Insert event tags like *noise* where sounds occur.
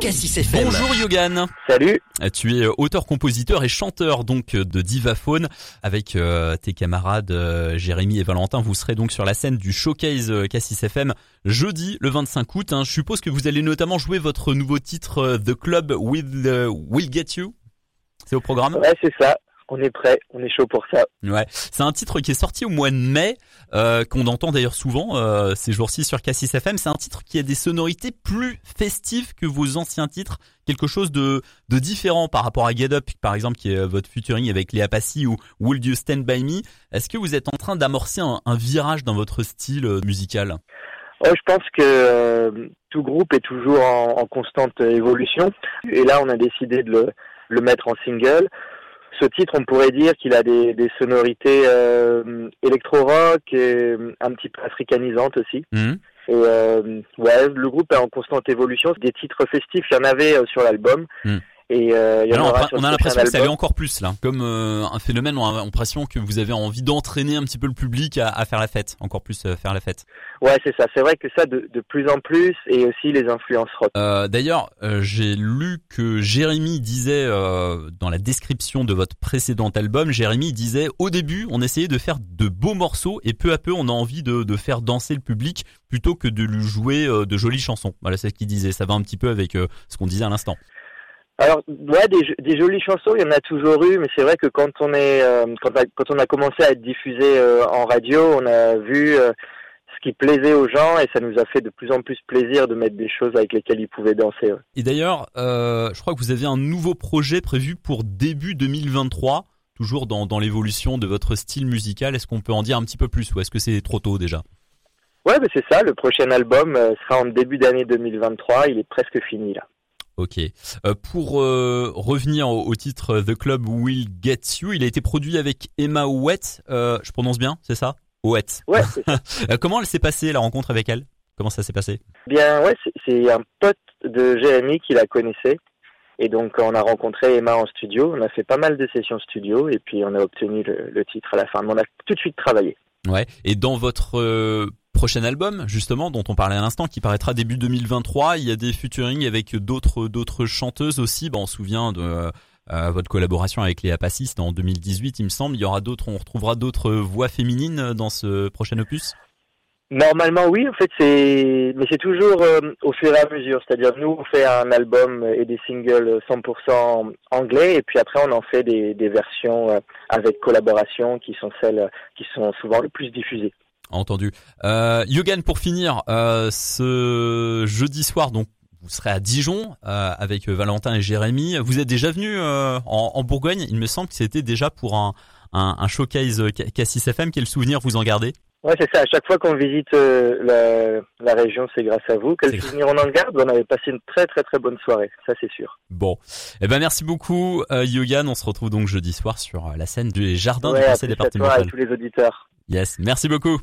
Cassis FM. Bonjour Yogan. Salut. Tu es auteur, compositeur et chanteur donc de Divaphone avec euh, tes camarades euh, Jérémy et Valentin. Vous serez donc sur la scène du showcase euh, Cassis FM jeudi le 25 août. Hein. Je suppose que vous allez notamment jouer votre nouveau titre euh, The Club Will Will Get You. C'est au programme? Ouais, c'est ça. On est prêt, on est chaud pour ça. Ouais, c'est un titre qui est sorti au mois de mai, euh, qu'on entend d'ailleurs souvent euh, ces jours-ci sur Cassis FM. C'est un titre qui a des sonorités plus festives que vos anciens titres, quelque chose de, de différent par rapport à Get Up, par exemple, qui est euh, votre featuring avec Léa Passy ou Will You Stand By Me. Est-ce que vous êtes en train d'amorcer un, un, virage dans votre style euh, musical? Oh, Je pense que euh, tout groupe est toujours en, en, constante évolution. Et là, on a décidé de le, le mettre en single ce titre, on pourrait dire qu'il a des, des sonorités euh, électro-rock et un petit peu africanisantes aussi. Mmh. Et euh, ouais, le groupe est en constante évolution. Des titres festifs, il y en avait euh, sur l'album. Mmh. Et euh, y Alors, on a l'impression que ça allait encore plus là, comme euh, un phénomène. On a l'impression que vous avez envie d'entraîner un petit peu le public à, à faire la fête, encore plus euh, faire la fête. Ouais, c'est ça. C'est vrai que ça de, de, plus en plus, et aussi les influences rock. Euh, D'ailleurs, j'ai lu que Jérémy disait dans la description de votre précédent album, Jérémy disait au début, on essayait de faire de beaux morceaux et peu à peu, on a envie de, de faire danser le public plutôt que de lui jouer de jolies chansons. Voilà, c'est ce qu'il disait. Ça va un petit peu avec ce qu'on disait à l'instant. Alors, ouais, des, des, jolies chansons, il y en a toujours eu, mais c'est vrai que quand on est, euh, quand, a, quand, on a commencé à être diffusé euh, en radio, on a vu euh, ce qui plaisait aux gens et ça nous a fait de plus en plus plaisir de mettre des choses avec lesquelles ils pouvaient danser. Ouais. Et d'ailleurs, je crois que vous avez un nouveau projet prévu pour début 2023, toujours dans, dans l'évolution de votre style musical. Est-ce qu'on peut en dire un petit peu plus ou est-ce que c'est trop tôt déjà? Ouais, c'est ça. Le prochain album sera en début d'année 2023. Il est presque fini là. Ok. Euh, pour euh, revenir au, au, titre The Club Will Get You, il a été produit avec Emma Ouette. Euh, je prononce bien, c'est ça? Ouette. Ouais. *laughs* Comment elle s'est passée la rencontre avec elle? Comment ça s'est passé? Bien, ouais, c'est un pote de Jérémy qui la connaissait. Et donc on a rencontré Emma en studio, on a fait pas mal de sessions studio et puis on a obtenu le, le titre à la fin. Mais on a tout de suite travaillé. Ouais. Et dans votre prochain album justement dont on parlait à l'instant qui paraîtra début 2023 il y a des featuring avec d'autres d'autres chanteuses aussi. Bon on se souvient de euh, votre collaboration avec Léa Passis en 2018 il me semble. Il y aura d'autres on retrouvera d'autres voix féminines dans ce prochain opus? Normalement oui, en fait c'est mais c'est toujours euh, au fur et à mesure, c'est-à-dire nous on fait un album et des singles 100% anglais. Et puis après on en fait des, versions euh, avec collaboration qui sont celles qui sont souvent le plus diffusées. Entendu. Euh, Yogan, pour finir, euh, ce jeudi soir, donc vous serez à Dijon euh, avec Valentin et Jérémy. Vous êtes déjà venu euh, en, en, Bourgogne. Il me semble que c'était déjà pour un, un, un showcase Cassis FM. Quel souvenir vous en gardez? Ouais, c'est ça. À chaque fois qu'on visite euh, la, la, région, c'est grâce à vous. Quel souvenir on en garde? On avait passé une très très très bonne soirée. Ça, c'est sûr. Bon, eh ben merci beaucoup, euh, Yogan. On se retrouve donc jeudi soir sur la scène du jardin ouais, du conseil départemental. À tous les auditeurs. Yes, merci beaucoup.